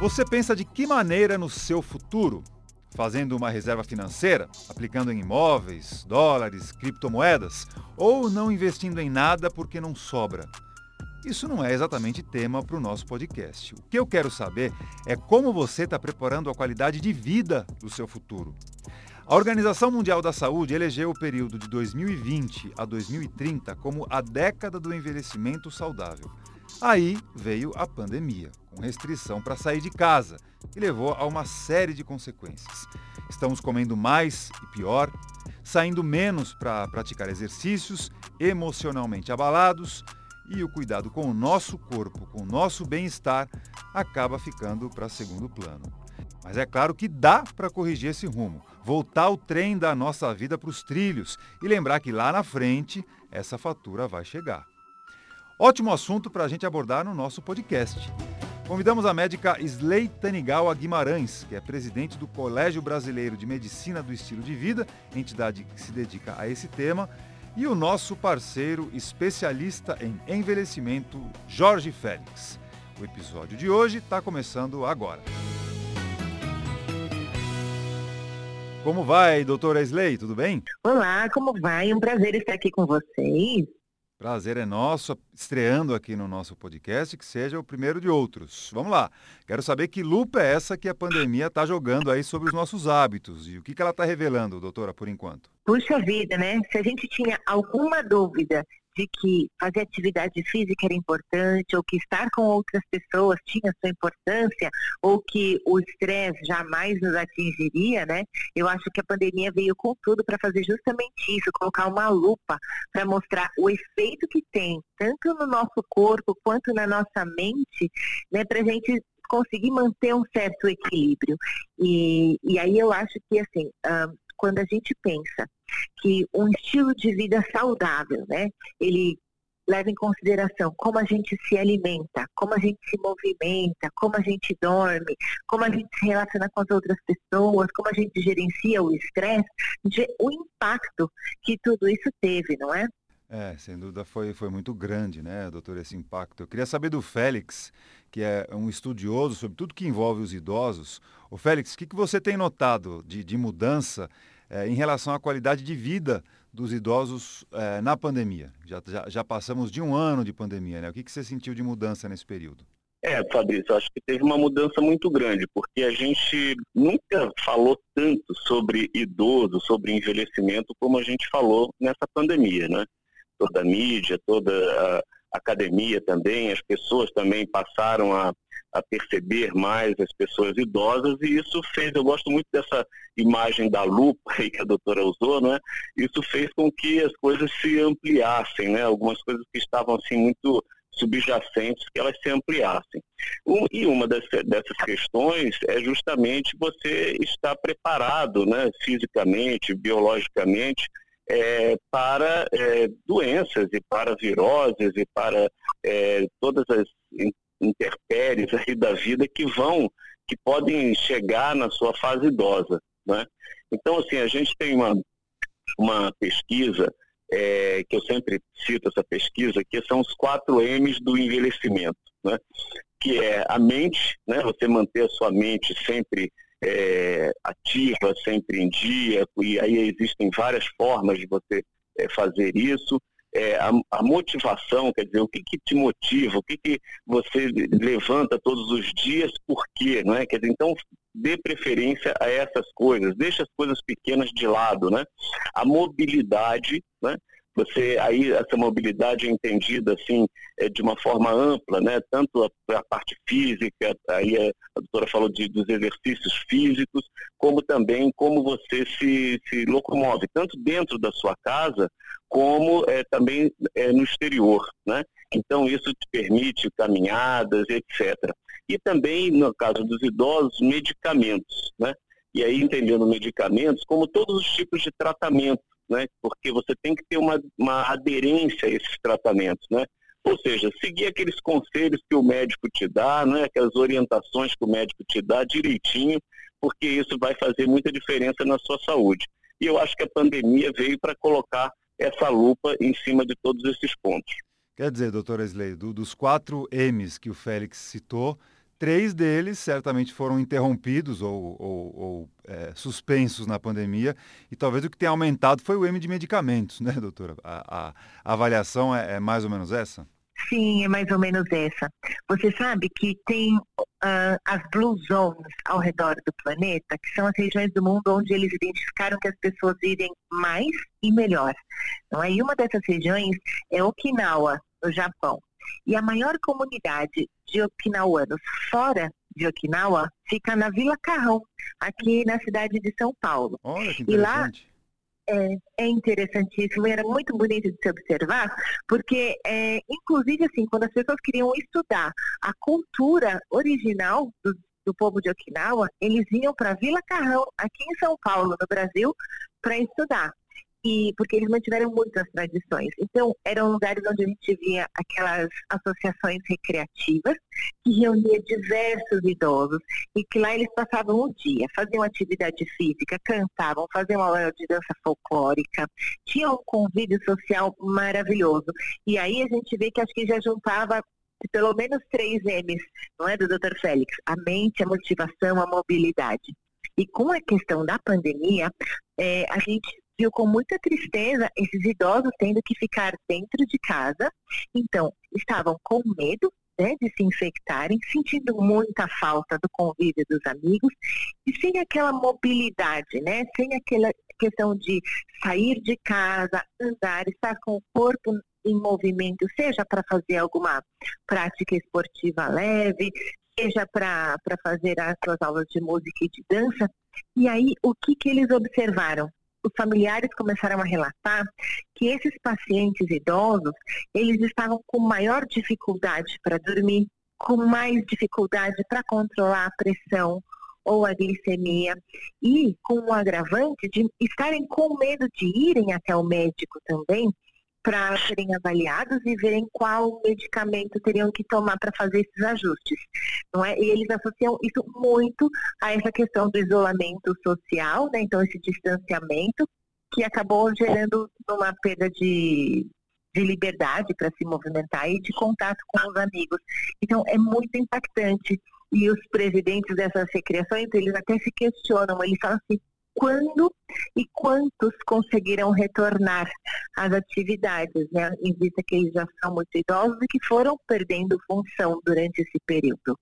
Você pensa de que maneira no seu futuro? Fazendo uma reserva financeira, aplicando em imóveis, dólares, criptomoedas, ou não investindo em nada porque não sobra? Isso não é exatamente tema para o nosso podcast. O que eu quero saber é como você está preparando a qualidade de vida do seu futuro. A Organização Mundial da Saúde elegeu o período de 2020 a 2030 como a década do envelhecimento saudável. Aí veio a pandemia, com restrição para sair de casa, que levou a uma série de consequências. Estamos comendo mais e pior, saindo menos para praticar exercícios, emocionalmente abalados, e o cuidado com o nosso corpo, com o nosso bem-estar, acaba ficando para segundo plano. Mas é claro que dá para corrigir esse rumo, voltar o trem da nossa vida para os trilhos e lembrar que lá na frente essa fatura vai chegar. Ótimo assunto para a gente abordar no nosso podcast. Convidamos a médica Sley Tanigawa Guimarães, que é presidente do Colégio Brasileiro de Medicina do Estilo de Vida, entidade que se dedica a esse tema, e o nosso parceiro especialista em envelhecimento, Jorge Félix. O episódio de hoje está começando agora. Como vai, doutora Sley? Tudo bem? Olá, como vai? Um prazer estar aqui com vocês. Prazer é nosso, estreando aqui no nosso podcast, que seja o primeiro de outros. Vamos lá. Quero saber que lupa é essa que a pandemia está jogando aí sobre os nossos hábitos e o que, que ela está revelando, doutora, por enquanto. Puxa vida, né? Se a gente tinha alguma dúvida de que fazer atividade física era importante, ou que estar com outras pessoas tinha sua importância, ou que o estresse jamais nos atingiria, né? Eu acho que a pandemia veio com tudo para fazer justamente isso, colocar uma lupa para mostrar o efeito que tem, tanto no nosso corpo quanto na nossa mente, né? Para a gente conseguir manter um certo equilíbrio. E, e aí eu acho que, assim, quando a gente pensa que um estilo de vida saudável, né, ele leva em consideração como a gente se alimenta, como a gente se movimenta, como a gente dorme, como a gente se relaciona com as outras pessoas, como a gente gerencia o estresse, o impacto que tudo isso teve, não é? É, sem dúvida foi, foi muito grande, né, doutor, esse impacto. Eu queria saber do Félix, que é um estudioso sobre tudo que envolve os idosos. O Félix, o que, que você tem notado de, de mudança é, em relação à qualidade de vida dos idosos é, na pandemia? Já, já, já, passamos de um ano de pandemia, né? O que, que você sentiu de mudança nesse período? É, Fabrício, acho que teve uma mudança muito grande, porque a gente nunca falou tanto sobre idoso, sobre envelhecimento, como a gente falou nessa pandemia, né? Toda a mídia, toda a academia também, as pessoas também passaram a, a perceber mais as pessoas idosas e isso fez, eu gosto muito dessa imagem da lupa que a doutora usou, né? Isso fez com que as coisas se ampliassem, né? Algumas coisas que estavam assim muito subjacentes que elas se ampliassem. Um, e uma das, dessas questões é justamente você estar preparado, né, fisicamente, biologicamente, é, para é, doenças e para viroses e para é, todas as intempéries aí da vida que vão, que podem chegar na sua fase idosa. Né? Então, assim, a gente tem uma, uma pesquisa, é, que eu sempre cito essa pesquisa, que são os quatro M's do envelhecimento, né? que é a mente, né? você manter a sua mente sempre é, ativa, sempre em dia, e aí existem várias formas de você é, fazer isso. É, a, a, motivação, quer dizer, o que, que te motiva, o que, que você levanta todos os dias, por quê, não é? Quer dizer, então dê preferência a essas coisas, deixa as coisas pequenas de lado, né? A mobilidade, né? Você aí essa mobilidade é entendida assim é, de uma forma ampla, né? Tanto a, a parte física, aí a, a doutora falou de, dos exercícios físicos, como também como você se, se locomove, tanto dentro da sua casa como é, também é, no exterior, né? Então isso te permite caminhadas, etc. E também no caso dos idosos medicamentos, né? E aí entendendo medicamentos como todos os tipos de tratamento né? Porque você tem que ter uma, uma aderência a esses tratamentos, né? Ou seja, seguir aqueles conselhos que o médico te dá, né? aquelas orientações que o médico te dá direitinho, porque isso vai fazer muita diferença na sua saúde. E eu acho que a pandemia veio para colocar essa lupa em cima de todos esses pontos. Quer dizer, doutora Sley, do, dos quatro M's que o Félix citou, Três deles certamente foram interrompidos ou, ou, ou é, suspensos na pandemia e talvez o que tenha aumentado foi o M de medicamentos, né, doutora? A, a, a avaliação é, é, mais ou menos essa? Sim, é mais ou menos essa. Você sabe que tem uh, as Blue Zones ao redor do planeta, que são as regiões do mundo onde eles identificaram que as pessoas vivem mais e melhor. Então, aí uma dessas regiões é Okinawa, no Japão. E a maior comunidade de okinawanos fora de Okinawa fica na Vila Carrão, aqui na cidade de São Paulo. Olha que interessante. E lá é, é interessantíssimo, era muito bonito de se observar, porque, é, inclusive, assim, quando as pessoas queriam estudar a cultura original do, do povo de Okinawa, eles vinham para Vila Carrão, aqui em São Paulo, no Brasil, para estudar e porque eles mantiveram muitas tradições. Então, eram lugares onde a gente via aquelas associações recreativas que reuniam diversos idosos e que lá eles passavam o dia, faziam atividade física, cantavam, faziam aula de dança folclórica, tinham um convívio social maravilhoso. E aí a gente vê que acho que já juntava pelo menos três M's, não é, do Dr. Félix? A mente, a motivação, a mobilidade. E com a questão da pandemia, é, a gente viu com muita tristeza esses idosos tendo que ficar dentro de casa. Então, estavam com medo né, de se infectarem, sentindo muita falta do convívio dos amigos e sem aquela mobilidade, né, sem aquela questão de sair de casa, andar, estar com o corpo em movimento, seja para fazer alguma prática esportiva leve, seja para fazer as suas aulas de música e de dança. E aí, o que, que eles observaram? Os familiares começaram a relatar que esses pacientes idosos, eles estavam com maior dificuldade para dormir, com mais dificuldade para controlar a pressão ou a glicemia e com o agravante de estarem com medo de irem até o médico também, para serem avaliados e verem qual medicamento teriam que tomar para fazer esses ajustes. Não é? E eles associam isso muito a essa questão do isolamento social, né? então esse distanciamento, que acabou gerando uma perda de, de liberdade para se movimentar e de contato com os amigos. Então é muito impactante. E os presidentes dessas recreações, eles até se questionam, eles falam assim, quando e quantos conseguiram retornar às atividades, né, em vista que eles já são muito idosos e que foram perdendo função durante esse período.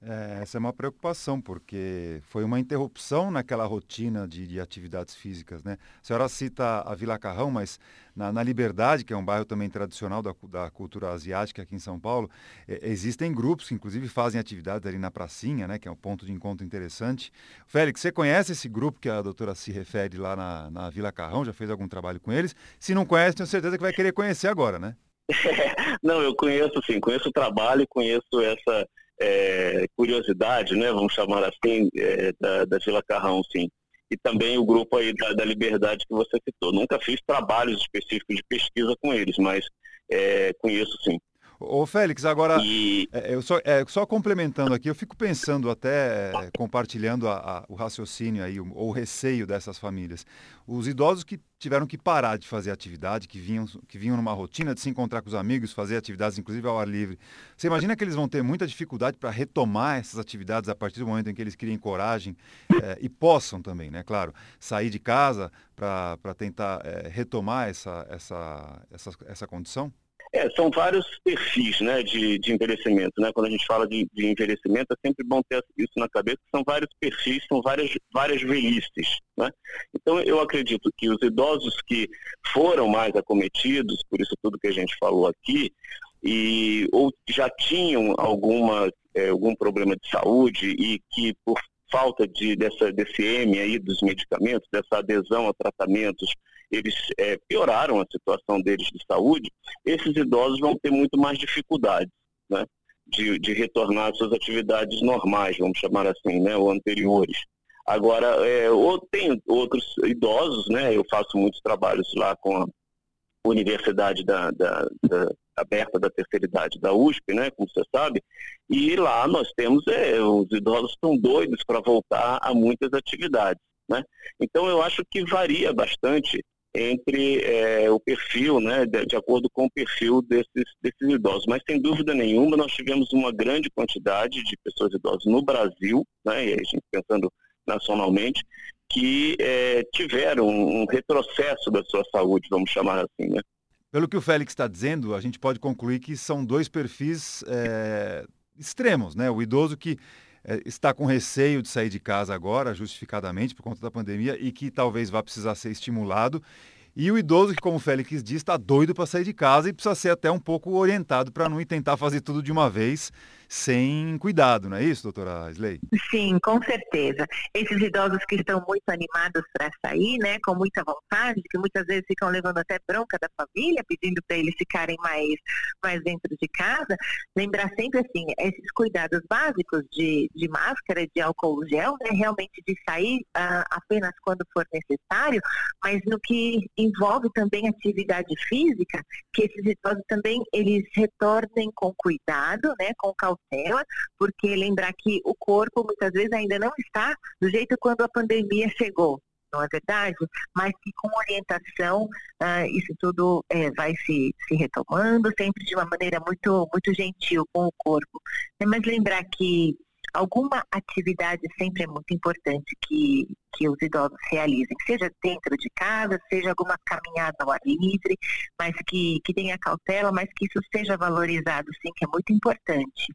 É, essa é uma preocupação, porque foi uma interrupção naquela rotina de, de, atividades físicas. Né? A senhora cita a Vila Carrão, mas na, na Liberdade, que é um bairro também tradicional da, da cultura asiática aqui em São Paulo, é, existem grupos que inclusive fazem atividades ali na pracinha, né, que é um ponto de encontro interessante. Félix, você conhece esse grupo que a doutora se refere lá na, na Vila Carrão? Já fez algum trabalho com eles? Se não conhece, tenho certeza que vai querer conhecer agora, né? não, eu conheço sim, conheço o trabalho, conheço essa é, curiosidade, né, vamos chamar assim, é, da, da Vila Carrão, sim. E também o grupo aí da, da, Liberdade que você citou. Nunca fiz trabalhos específicos de pesquisa com eles, mas é, conheço sim. Ô Félix, agora, e... É, eu só, é, só complementando aqui, eu fico pensando até, é, compartilhando a, a, o raciocínio aí, o, o, receio dessas famílias. Os idosos que tiveram que parar de fazer atividade, que vinham, que vinham numa rotina de se encontrar com os amigos, fazer atividades inclusive ao ar livre. Você imagina que eles vão ter muita dificuldade para retomar essas atividades a partir do momento em que eles criem coragem é, e possam também, né? Claro, sair de casa para tentar é, retomar essa, essa, essa, essa condição? É, são vários perfis né, de, de envelhecimento. Né? Quando a gente fala de, de envelhecimento, é sempre bom ter isso na cabeça, são vários perfis, são várias, várias velhices. Né? Então, eu acredito que os idosos que foram mais acometidos, por isso tudo que a gente falou aqui, e ou já tinham alguma, é, algum problema de saúde e que por falta de, dessa, desse M aí dos medicamentos, dessa adesão a tratamentos eles é, pioraram a situação deles de saúde, esses idosos vão ter muito mais dificuldades, né? De, de retornar às suas atividades normais, vamos chamar assim, né? Ou anteriores. Agora, é, ou tem outros idosos, né? Eu faço muitos trabalhos lá com a Universidade da, da, da aberta da terceira idade da USP, né, como você sabe, e lá nós temos, é, os idosos estão doidos para voltar a muitas atividades, né? Então eu acho que varia bastante entre é, o perfil, né, de, de, acordo com o perfil desses, desses idosos. Mas, sem dúvida nenhuma, nós tivemos uma grande quantidade de pessoas idosas no Brasil, né, e a gente pensando nacionalmente, que é, tiveram um retrocesso da sua saúde, vamos chamar assim, né? Pelo que o Félix está dizendo, a gente pode concluir que são dois perfis é, extremos, né? O idoso que é, está com receio de sair de casa agora, justificadamente, por conta da pandemia, e que talvez vá precisar ser estimulado. E o idoso que, como o Félix diz, está doido para sair de casa e precisa ser até um pouco orientado para não tentar fazer tudo de uma vez sem cuidado, não é isso, doutora Sley? Sim, com certeza. Esses idosos que estão muito animados para sair, né, com muita vontade, que muitas vezes ficam levando até bronca da família, pedindo para eles ficarem mais, mais dentro de casa, lembrar sempre assim, esses cuidados básicos de, de máscara, de álcool gel, né, realmente de sair uh, apenas quando for necessário, mas no que envolve também atividade física, que esses idosos também eles retornem com cuidado, né, com cautela porque lembrar que o corpo muitas vezes ainda não está do jeito quando a pandemia chegou não é verdade? Mas que com orientação uh, isso tudo é, vai se, se retomando, sempre de uma maneira muito, muito gentil com o corpo. Mas lembrar que alguma atividade sempre é muito importante que, que os idosos realizem, seja dentro de casa, seja alguma caminhada ao ar livre, mas que, que tenha cautela, mas que isso seja valorizado, sim, que é muito importante.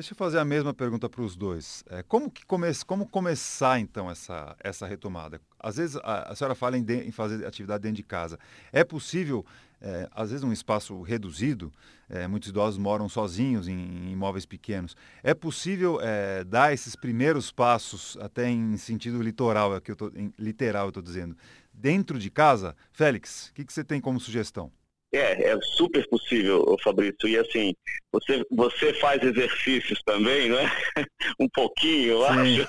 Deixa eu fazer a mesma pergunta para os dois. É, como, que come, como começar, então, essa, essa retomada? Às vezes, a, a senhora fala em, de, em, fazer atividade dentro de casa. É possível, é, às vezes, um espaço reduzido, é, muitos idosos moram sozinhos em, em imóveis pequenos. É possível é, dar esses primeiros passos, até em sentido litoral, é que eu tô, em, literal eu estou dizendo, dentro de casa? Félix, o que, que você tem como sugestão? É, é super possível, Fabrício. E assim, você, você faz exercícios também, não é? um pouquinho, eu Sim. acho.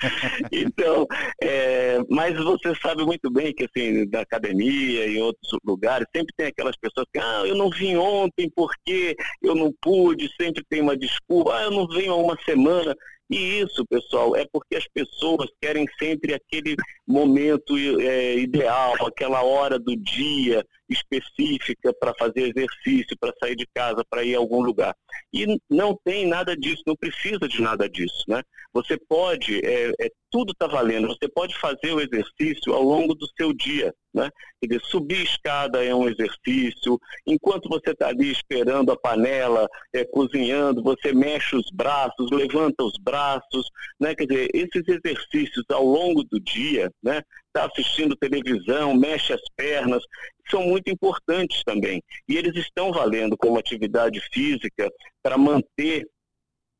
então, é, mas você sabe muito bem que assim, da academia e outros lugares, sempre tem aquelas pessoas que, ah, eu não vim ontem porque eu não pude, sempre tem uma desculpa, ah, eu não venho há uma semana. E isso, pessoal, é porque as pessoas querem sempre aquele momento é, ideal, aquela hora do dia específica para fazer exercício, para sair de casa, para ir a algum lugar. E não tem nada disso, não precisa de nada disso, né? Você pode, é, é tudo está valendo, você pode fazer o exercício ao longo do seu dia, né? Quer dizer, subir escada é um exercício, enquanto você está ali esperando a panela, é, cozinhando, você mexe os braços, levanta os braços, né? Quer dizer, esses exercícios ao longo do dia, né? Está assistindo televisão, mexe as pernas, são muito importantes também. E eles estão valendo como atividade física para manter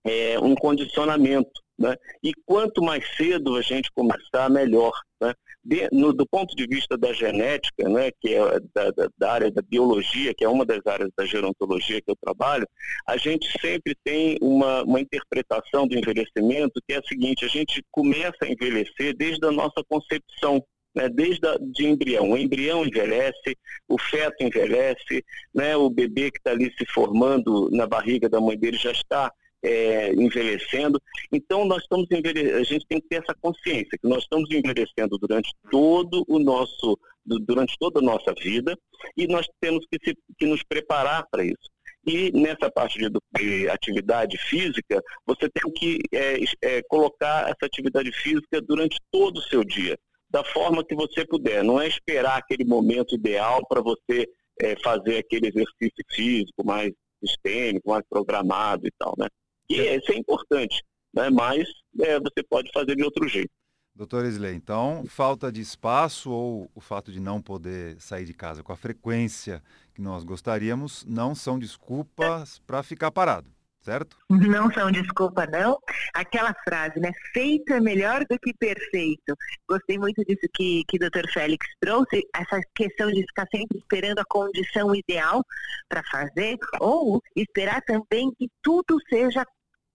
é, um condicionamento. Né? E quanto mais cedo a gente começar, melhor. Né? De, no, do ponto de vista da genética, né, que é da, da, da, área da biologia, que é uma das áreas da gerontologia que eu trabalho, a gente sempre tem uma, uma interpretação do envelhecimento que é a seguinte: a gente começa a envelhecer desde a nossa concepção. Né, desde a, de embrião. O embrião envelhece, o feto envelhece, né, o bebê que está ali se formando na barriga da mãe dele já está é, envelhecendo. Então, nós estamos a gente tem que ter essa consciência que nós estamos envelhecendo durante todo o nosso, durante toda a nossa vida e nós temos que, se, que nos preparar para isso. E nessa parte de, de, atividade física, você tem que é, é, colocar essa atividade física durante todo o seu dia, da forma que você puder. Não é esperar aquele momento ideal para você é, fazer aquele exercício físico mais sistêmico, mais programado e tal, né? E isso é importante, né? mas é, você pode fazer de outro jeito. Doutor Isley, então, falta de espaço ou o fato de não poder sair de casa com a frequência que nós gostaríamos não são desculpas para ficar parado, certo? Não são desculpa, não. Aquela frase, né? Feito é melhor do que perfeito. Gostei muito disso que, que o doutor Félix trouxe, essa questão de ficar sempre esperando a condição ideal para fazer, ou esperar também que tudo seja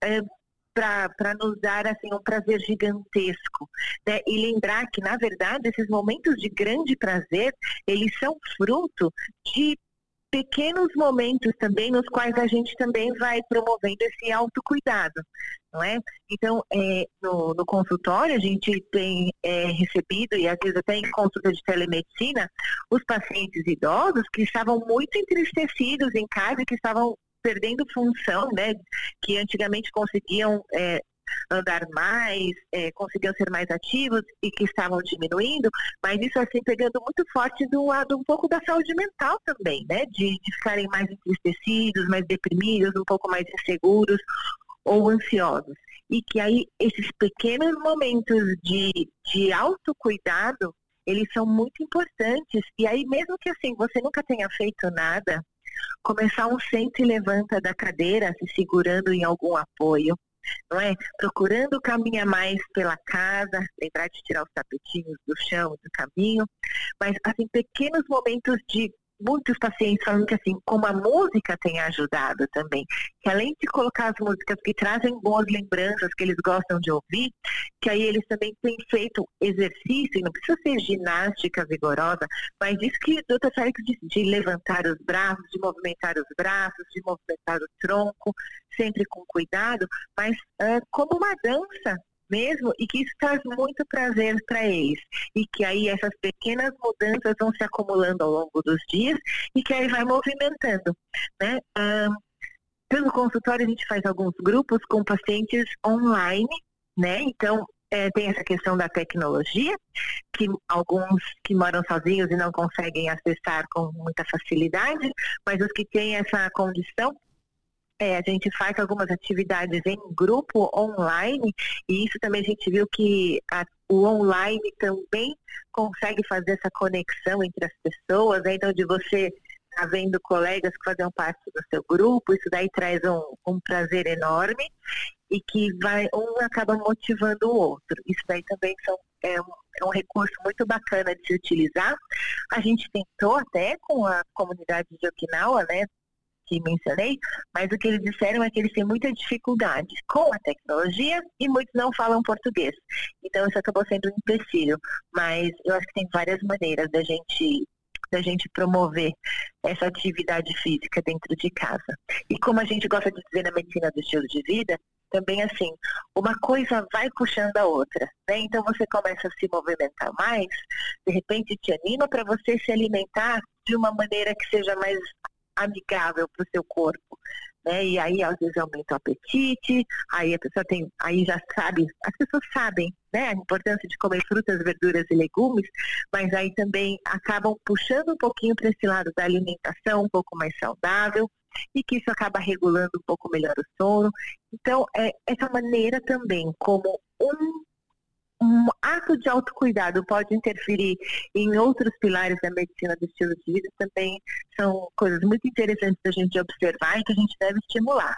é, para nos dar assim um prazer gigantesco né? e lembrar que na verdade esses momentos de grande prazer eles são fruto de pequenos momentos também nos quais a gente também vai promovendo esse autocuidado, não é? Então, é, no, no, consultório a gente tem é, recebido, e às vezes até em consulta de telemedicina, os pacientes idosos que estavam muito entristecidos em casa, que estavam perdendo função, né, que antigamente conseguiam é, andar mais, é, conseguiam ser mais ativos e que estavam diminuindo, mas isso assim pegando muito forte do lado um pouco da saúde mental também, né? De, de ficarem mais entristecidos, mais deprimidos, um pouco mais inseguros ou ansiosos. E que aí esses pequenos momentos de, de autocuidado, eles são muito importantes. E aí, mesmo que assim, você nunca tenha feito nada, começar um sente e levanta da cadeira, se segurando em algum apoio, não é? Procurando caminhar mais pela casa, lembrar de tirar os tapetinhos do chão, do caminho, mas assim, pequenos momentos de muitos pacientes falando que assim, como a música tem ajudado também, que além de colocar as músicas que trazem boas lembranças que eles gostam de ouvir, que aí eles também têm feito exercício, não precisa ser ginástica vigorosa, mas isso que o doutor Félix disse, de levantar os braços, de movimentar os braços, de movimentar o tronco, sempre com cuidado, mas uh, como uma dança, mesmo e que isso traz muito prazer para eles. E que aí essas pequenas mudanças vão se acumulando ao longo dos dias e que aí vai movimentando. Né? Um, pelo consultório a gente faz alguns grupos com pacientes online, né? Então é, tem essa questão da tecnologia, que alguns que moram sozinhos e não conseguem acessar com muita facilidade, mas os que têm essa condição é, a gente faz algumas atividades em grupo online e isso também a gente viu que a, o online também consegue fazer essa conexão entre as pessoas, né? então de você tá vendo colegas que faziam parte do seu grupo, isso daí traz um, um prazer enorme e que vai um acaba motivando o outro. Isso daí também são, é, um, é um recurso muito bacana de se utilizar. A gente tentou até com a comunidade de Okinawa, né, que mencionei, mas o que eles disseram é que eles têm muita dificuldade com a tecnologia e muitos não falam português. Então isso acabou sendo um empecilho, mas eu acho que tem várias maneiras da gente da gente promover essa atividade física dentro de casa. E como a gente gosta de dizer na medicina do estilo de vida, também assim, uma coisa vai puxando a outra, né? Então você começa a se movimentar mais, de repente te anima para você se alimentar de uma maneira que seja mais amigável para o seu corpo. Né? E aí, às vezes, aumenta o apetite, aí a pessoa tem, aí já sabe, as pessoas sabem né, a importância de comer frutas, verduras e legumes, mas aí também acabam puxando um pouquinho para esse lado da alimentação um pouco mais saudável, e que isso acaba regulando um pouco melhor o sono. Então, é, essa maneira também, como um um ato de autocuidado pode interferir em outros pilares da medicina do estilo de vida também são coisas muito interessantes da gente observar e que a gente deve estimular.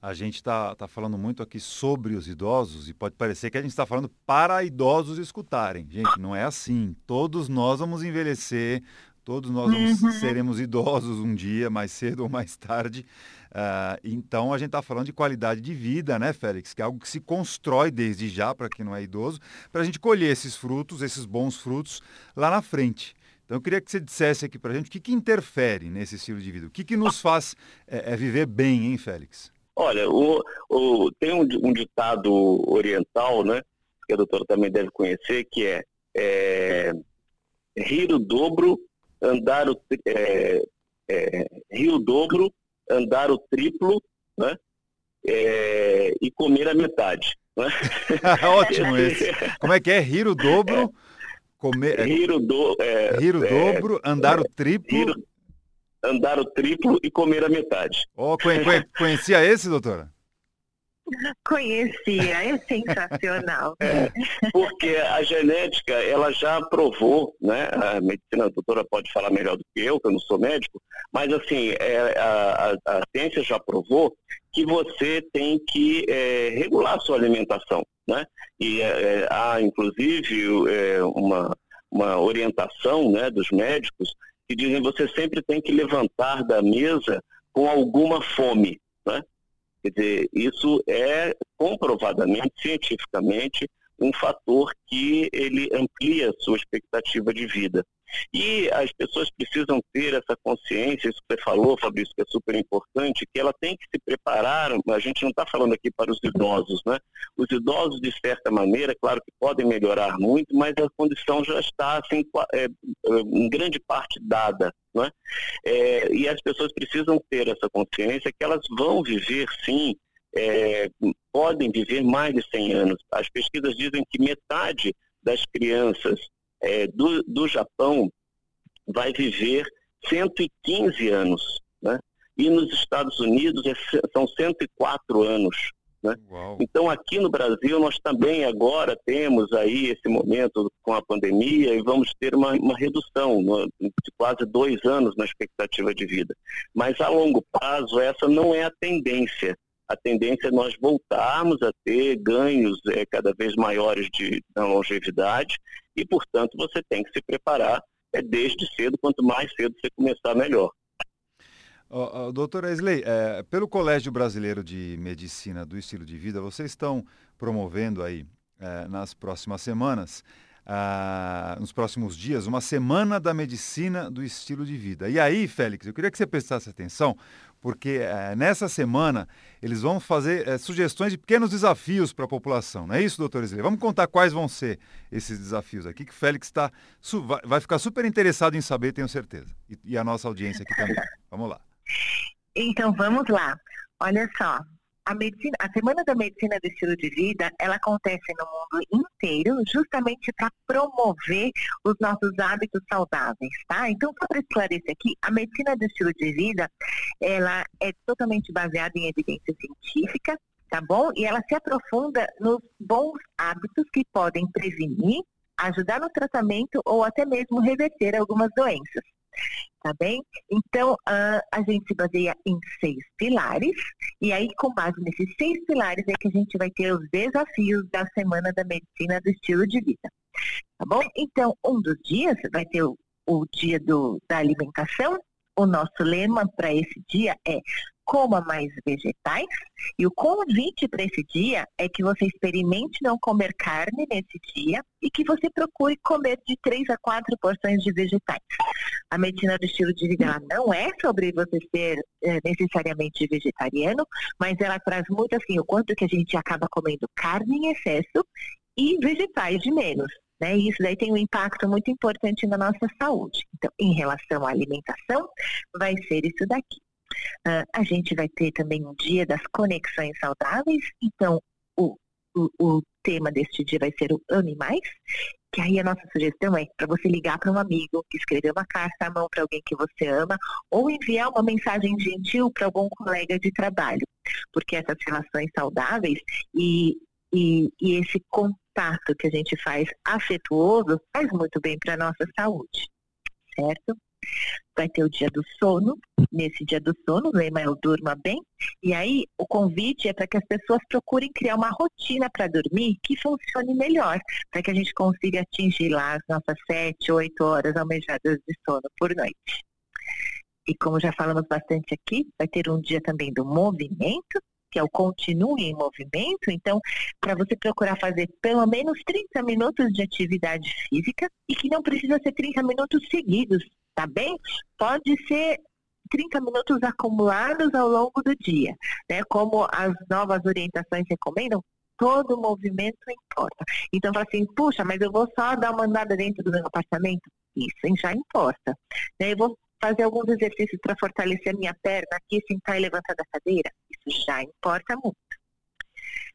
A gente está tá falando muito aqui sobre os idosos e pode parecer que a gente está falando para idosos escutarem. Gente, não é assim. Todos nós vamos envelhecer, todos nós vamos, uhum. seremos idosos um dia, mais cedo ou mais tarde. Uh, então a gente está falando de qualidade de vida, né, Félix? Que é algo que se constrói desde já para quem não é idoso, para a gente colher esses frutos, esses bons frutos lá na frente. Então eu queria que você dissesse aqui para a gente o que, que interfere nesse estilo de vida, o que, que nos faz é, é viver bem, hein, Félix? Olha, o, o, tem um, um, ditado oriental, né, que a doutora também deve conhecer, que é, é rir o dobro, andar o é, é, rir o dobro, andar o triplo, né? É, e comer a metade. Né? Ótimo esse. Como é que é? Rir o dobro, comer. Rir o, do, é, rir o é, dobro, andar o triplo. Rir, andar o triplo e comer a metade. Oh, conhecia esse, doutora? Conhecia, é sensacional. É, porque a genética, ela já provou, né? A medicina, a doutora pode falar melhor do que eu, que eu não sou médico, mas assim, é, a, a, a ciência já provou que você tem que é, regular a sua alimentação, né? E é, é há, inclusive, é, uma, uma orientação né, dos médicos que dizem que você sempre tem que levantar da mesa com alguma fome, né? Quer dizer, isso é comprovadamente, cientificamente, um fator que ele amplia a sua expectativa de vida. E as pessoas precisam ter essa consciência, isso que você falou, Fabrício, que é super importante, que ela tem que se preparar, a gente não está falando aqui para os idosos, né? Os idosos, de certa maneira, claro que podem melhorar muito, mas a condição já está, assim, é, em grande parte dada, né? É, e as pessoas precisam ter essa consciência que elas vão viver, sim, é, podem viver mais de 100 anos. As pesquisas dizem que metade das crianças é, do, do Japão vai viver 115 anos, né? E nos Estados Unidos é, são 104 anos. Né? Então aqui no Brasil nós também agora temos aí esse momento com a pandemia e vamos ter uma, uma redução no, de quase dois anos na expectativa de vida. Mas a longo prazo essa não é a tendência a tendência é nós voltarmos a ter ganhos é, cada vez maiores de, longevidade e, portanto, você tem que se preparar é, desde cedo, quanto mais cedo você começar, melhor. Uh, uh, doutora é, pelo Colégio Brasileiro de Medicina do Estilo de Vida, vocês estão promovendo aí, é, nas próximas semanas, ah, nos próximos dias, uma semana da medicina do estilo de vida. E aí, Félix, eu queria que você prestasse atenção, porque eh, nessa semana eles vão fazer eh, sugestões de pequenos desafios para a população. Não é isso, doutor Isley? Vamos contar quais vão ser esses desafios aqui, que o Félix tá, vai ficar super interessado em saber, tenho certeza. E, e a nossa audiência aqui também. Vamos lá. Então, vamos lá. Olha só, a, medicina, a Semana da Medicina do Estilo de Vida, ela acontece no mundo inteiro justamente para promover os nossos hábitos saudáveis, tá? Então, só para esclarecer aqui, a medicina do estilo de vida, ela é totalmente baseada em evidência científica, tá bom? E ela se aprofunda nos bons hábitos que podem prevenir, ajudar no tratamento ou até mesmo reverter algumas doenças tá bem? Então, uh, a gente se baseia em seis pilares, e aí, com base nesses seis pilares, é que a gente vai ter os desafios da Semana da Medicina do Estilo de Vida, tá bom? Então, um dos dias vai ter o, o dia do, da alimentação, o nosso lema para esse dia é coma mais vegetais. E o convite para esse dia é que você experimente não comer carne nesse dia e que você procure comer de três a quatro porções de vegetais. A medicina do estilo de vida não é sobre você ser é, necessariamente vegetariano, mas ela traz muito assim o quanto que a gente acaba comendo carne em excesso e vegetais de menos. Né? E isso daí tem um impacto muito importante na nossa saúde. Então, em relação à alimentação, vai ser isso daqui. Uh, a gente vai ter também um dia das conexões saudáveis, então o, o, o tema deste dia vai ser o Ame Mais, que aí a nossa sugestão é para você ligar para um amigo, escrever uma carta à mão para alguém que você ama, ou enviar uma mensagem gentil para algum colega de trabalho, porque essas relações saudáveis e, e, e esse contato que a gente faz afetuoso faz muito bem para a nossa saúde, certo? Vai ter o dia do sono. Nesse dia do sono, o lema é o durma bem. E aí, o convite é para que as pessoas procurem criar uma rotina para dormir que funcione melhor, para que a gente consiga atingir lá as nossas sete, oito horas almejadas de sono por noite. E como já falamos bastante aqui, vai ter um dia também do movimento, que é o continue em movimento. Então, para você procurar fazer pelo menos 30 minutos de atividade física e que não precisa ser 30 minutos seguidos, tá bem? Pode ser 30 minutos acumulados ao longo do dia, né? Como as novas orientações recomendam, todo movimento importa. Então, fala assim, puxa, mas eu vou só dar uma andada dentro do meu apartamento? Isso já importa. Né? Eu vou fazer alguns exercícios para fortalecer a minha perna aqui, sentar e levantar da cadeira? Isso já importa muito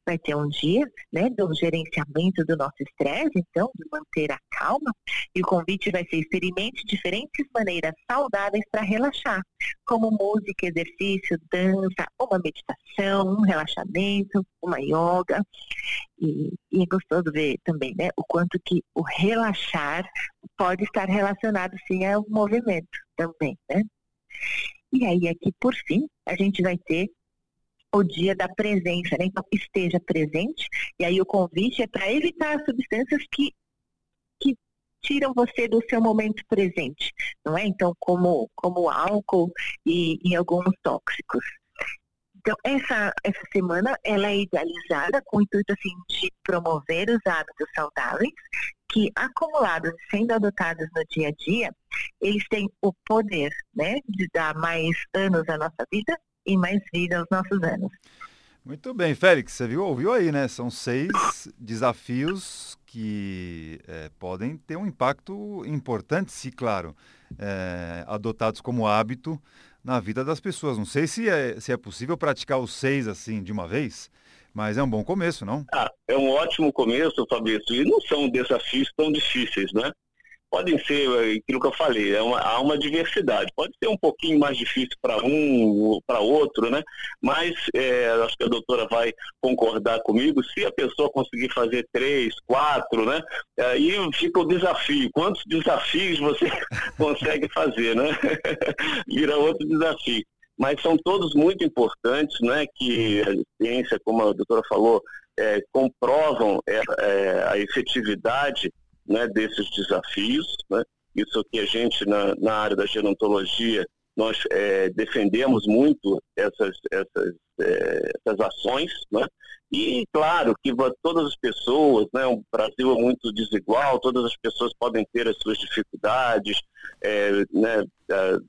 vai ter um dia né, do gerenciamento do nosso estresse, então, de manter a calma. E o convite vai ser experimente diferentes maneiras saudáveis para relaxar, como música, exercício, dança, uma meditação, um relaxamento, uma yoga. E, e é gostoso ver também né, o quanto que o relaxar pode estar relacionado sim ao movimento também, né? E aí aqui por fim a gente vai ter o dia da presença, né? Então, esteja presente. E aí o convite é para evitar substâncias que, que tiram você do seu momento presente, não é? Então, como, como álcool e, e alguns tóxicos. Então, essa, essa semana, ela é idealizada com o intuito, assim, de promover os hábitos saudáveis que acumulados, sendo adotados no dia a dia, eles têm o poder, né, de dar mais anos à nossa vida e mais vida aos nossos anos. Muito bem, Félix, você viu, ouviu aí, né? São seis desafios que é, podem ter um impacto importante, se, claro, é, adotados como hábito na vida das pessoas. Não sei se é, se é possível praticar os seis assim de uma vez, mas é um bom começo, não? Ah, é um ótimo começo, Fabrício, e não são desafios tão difíceis, né? Podem ser eh, aquilo que eu falei, é uma, há uma diversidade. Pode ser um pouquinho mais difícil para um para outro, né? Mas é, acho que a doutora vai concordar comigo. Se a pessoa conseguir fazer três, quatro, né? Aí fica o desafio. Quantos desafios você consegue fazer, né? Vira outro desafio. Mas são todos muito importantes, né? Que a ciência, como a doutora falou, é, comprovam é, a efetividade né, desses desafios. Né? Isso que a gente, na, na área da gerontologia, nós é, defendemos muito essas, essas, é, essas ações, né? E claro que todas as pessoas, né, o Brasil é muito desigual, todas as pessoas podem ter as suas dificuldades, é, né,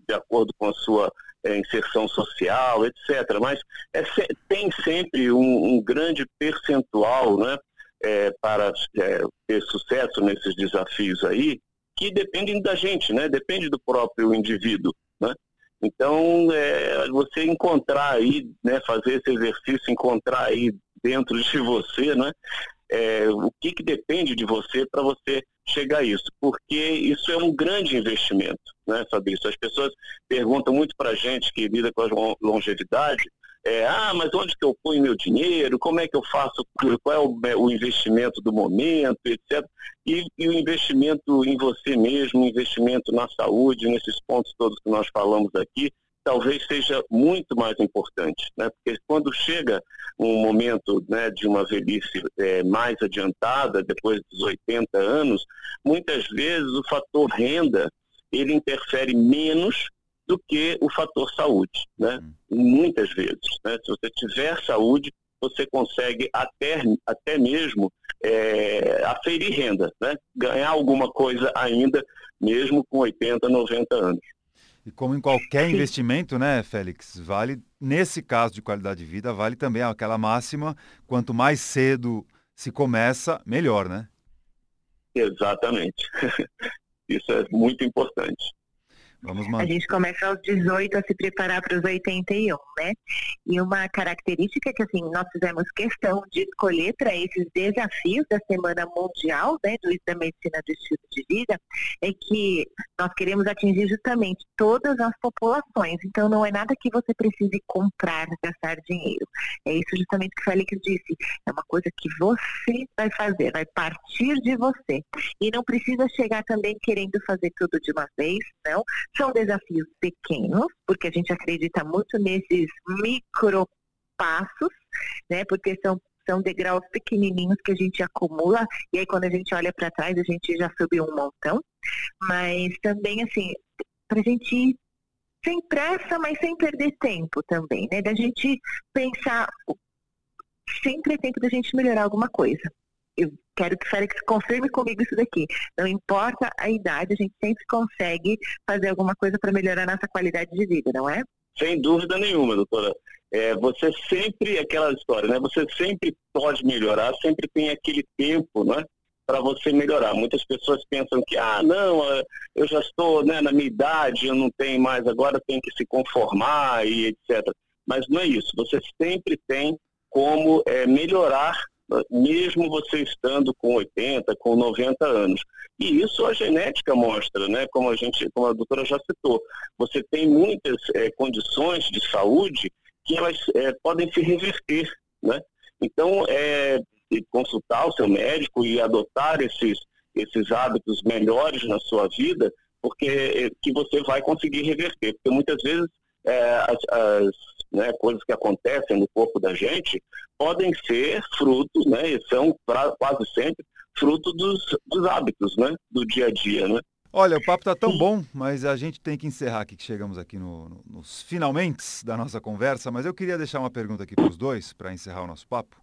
de acordo com a sua é, inserção social, etc. Mas é, tem sempre um, um grande percentual, né, é, para é, ter sucesso nesses desafios aí, que dependem da gente, né? Depende do próprio indivíduo, né? Então, é, você encontrar aí, né, fazer esse exercício, encontrar aí dentro de você, né, é, o que, que depende de você para você chegar a isso, porque isso é um grande investimento, né, Fabrício? As pessoas perguntam muito para a gente que lida com a longevidade, é, ah, mas onde que eu ponho meu dinheiro? Como é que eu faço? Qual é o, o investimento do momento, etc. E, e, o investimento em você mesmo, investimento na saúde, nesses pontos todos que nós falamos aqui, talvez seja muito mais importante, né? Porque quando chega um momento né, de uma velhice é, mais adiantada, depois dos 80 anos, muitas vezes o fator renda ele interfere menos do que o fator saúde, né? Hum. Muitas vezes, né? Se você tiver saúde, você consegue até, até mesmo é, aferir renda, né? Ganhar alguma coisa ainda, mesmo com 80, 90 anos. E como em qualquer investimento, né, Félix, vale, nesse caso de qualidade de vida, vale também aquela máxima, quanto mais cedo se começa, melhor, né? Exatamente. Isso é muito importante. Vamos a gente começa aos 18 a se preparar para os 81, né? E uma característica que assim nós fizemos questão de escolher para esses desafios da Semana Mundial, né, do, da medicina do estilo de vida, é que nós queremos atingir justamente todas as populações. Então não é nada que você precise comprar, gastar dinheiro. É isso justamente que o Félix disse. É uma coisa que você vai fazer, vai partir de você. E não precisa chegar também querendo fazer tudo de uma vez, não são desafios pequenos, porque a gente acredita muito nesses micro passos, né? Porque são são degraus pequenininhos que a gente acumula e aí quando a gente olha para trás a gente já subiu um montão, mas também assim para a gente ir sem pressa, mas sem perder tempo também, né? Da gente pensar sempre é tempo da gente melhorar alguma coisa eu quero que Félix confirme comigo isso daqui. Não importa a idade, a gente sempre consegue fazer alguma coisa para melhorar nossa qualidade de vida, não é? Sem dúvida nenhuma, doutora. É, você sempre, aquela história, né? Você sempre pode melhorar, sempre tem aquele tempo, né? Para você melhorar. Muitas pessoas pensam que, ah, não, é, eu já estou né, na minha idade, eu não tenho mais, agora tem que se conformar e etc. Mas não é isso. Você sempre tem como é, melhorar mesmo você estando com 80, com 90 anos. E isso a genética mostra, né? Como a gente, como a doutora já citou, você tem muitas é, condições de saúde que elas é, podem se reverter, né? Então, é, consultar o seu médico e adotar esses, esses hábitos melhores na sua vida, porque que você vai conseguir reverter. Porque muitas vezes é, as, as né, coisas que acontecem no corpo da gente podem ser frutos, né, e são pra, quase sempre fruto dos, dos hábitos, né, do dia a dia, né. Olha, o papo está tão bom, mas a gente tem que encerrar aqui, que chegamos aqui no, no, nos finalmente da nossa conversa, mas eu queria deixar uma pergunta aqui para os dois, para encerrar o nosso papo.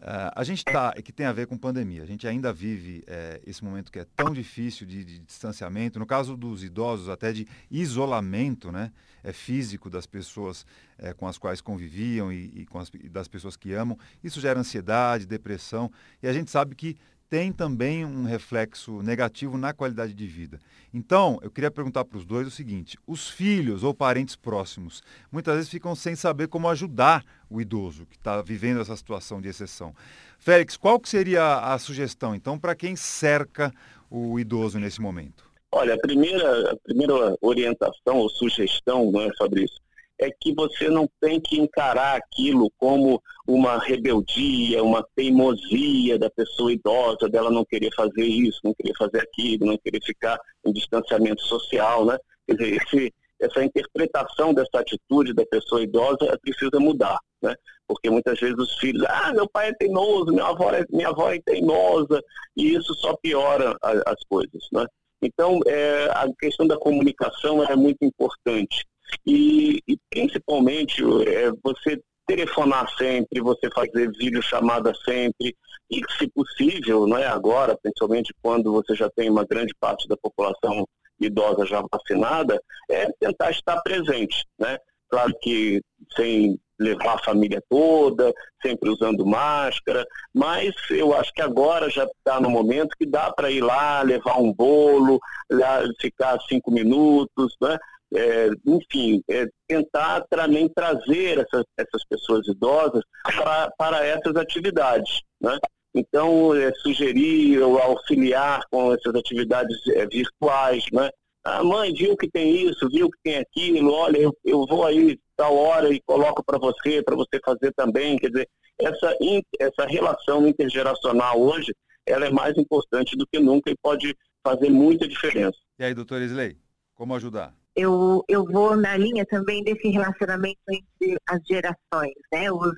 Uh, a gente está, que tem a ver com pandemia, a gente ainda vive é, esse momento que é tão difícil de, de, distanciamento, no caso dos idosos, até de isolamento né, é, físico das pessoas é, com as quais conviviam e, e, as, e das pessoas que amam. Isso gera ansiedade, depressão, e a gente sabe que tem também um reflexo negativo na qualidade de vida. Então, eu queria perguntar para os dois o seguinte: os filhos ou parentes próximos muitas vezes ficam sem saber como ajudar o idoso que está vivendo essa situação de exceção. Félix, qual que seria a sugestão, então, para quem cerca o idoso nesse momento? Olha, a primeira, a primeira orientação ou sugestão, não é, Fabrício, é que você não tem que encarar aquilo como uma rebeldia, uma teimosia da pessoa idosa, dela não querer fazer isso, não querer fazer aquilo, não querer ficar em distanciamento social, né? Quer dizer, esse, essa interpretação dessa atitude da pessoa idosa precisa mudar, né? Porque muitas vezes os filhos, ah, meu pai é teimoso, minha avó é, minha avó é teimosa, e isso só piora a, as coisas, né? Então, é, a questão da comunicação é muito importante. E, e principalmente é, você telefonar sempre, você fazer videochamada sempre, e se possível, não é agora, principalmente quando você já tem uma grande parte da população idosa já vacinada, é tentar estar presente, né? Claro que sem levar a família toda, sempre usando máscara, mas eu acho que agora já está no momento que dá para ir lá, levar um bolo, lá, ficar cinco minutos, né? É, enfim, é, tentar também trazer essas, essas pessoas idosas para, para essas atividades. Né? Então, é, sugerir ou auxiliar com essas atividades é, virtuais. Né? A mãe viu que tem isso, viu que tem aquilo, olha, eu, eu vou aí tal hora e coloco para você, para você fazer também. Quer dizer, essa, essa relação intergeracional hoje, ela é mais importante do que nunca e pode fazer muita diferença. E aí, doutor Isley, como ajudar? Eu, eu vou na linha também desse relacionamento entre as gerações, né? Os,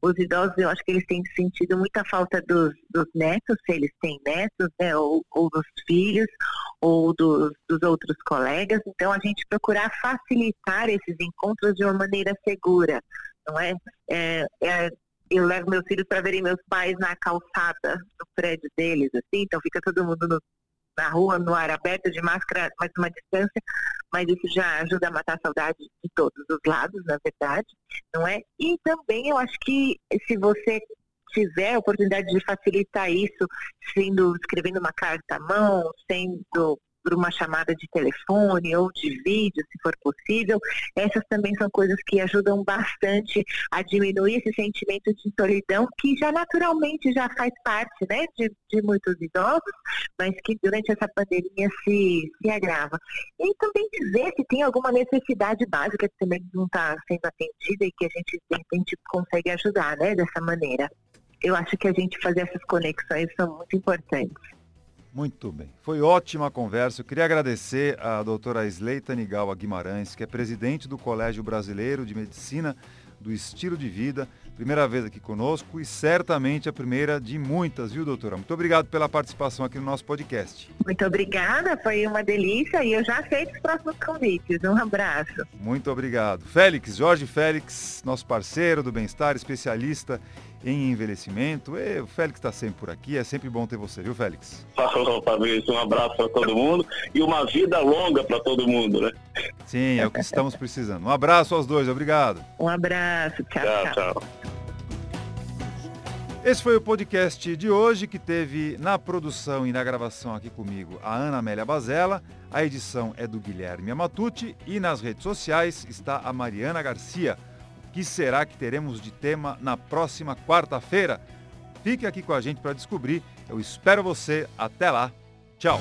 os idosos, eu acho que eles têm sentido muita falta dos, dos netos, se eles têm netos, né? Ou, ou dos filhos, ou dos, dos outros colegas. Então, a gente procurar facilitar esses encontros de uma maneira segura, não é? é, é eu levo meus filhos para verem meus pais na calçada do prédio deles, assim, então fica todo mundo no, na rua, no ar aberto, de máscara, mas uma distância, mas isso já ajuda a matar a saudade de todos os lados, na verdade, não é? E também eu acho que se você tiver a oportunidade de facilitar isso, sendo escrevendo uma carta à mão, sendo por uma chamada de telefone ou de vídeo, se for possível. Essas também são coisas que ajudam bastante a diminuir esse sentimento de solidão que já naturalmente já faz parte né, de, de muitos idosos, mas que durante essa pandemia se, se agrava. E também dizer que tem alguma necessidade básica que também não está sendo atendida e que a gente, de repente, consegue ajudar né, dessa maneira. Eu acho que a gente fazer essas conexões são muito importantes. Muito bem. Foi ótima conversa. Eu queria agradecer à doutora Sleita Nigawa Guimarães, que é presidente do Colégio Brasileiro de Medicina do Estilo de Vida. Primeira vez aqui conosco e certamente a primeira de muitas, viu, doutora? Muito obrigado pela participação aqui no nosso podcast. Muito obrigada, foi uma delícia e eu já aceito os próximos convites. Um abraço. Muito obrigado. Félix, Jorge Félix, nosso parceiro do bem-estar, especialista em envelhecimento. E o Félix está sempre por aqui, é sempre bom ter você, viu, Félix? Falou, Fabrício, um abraço para todo mundo e uma vida longa para todo mundo, né? Sim, é o que estamos precisando. Um abraço aos dois, obrigado. Um abraço, tchau, tchau. tchau. tchau. Esse foi o podcast de hoje que teve na produção e na gravação aqui comigo a Ana Amélia Bazella. A edição é do Guilherme Amatucci e nas redes sociais está a Mariana Garcia que será que teremos de tema na próxima quarta-feira? Fique aqui com a gente para descobrir. Eu espero você. Até lá. Tchau.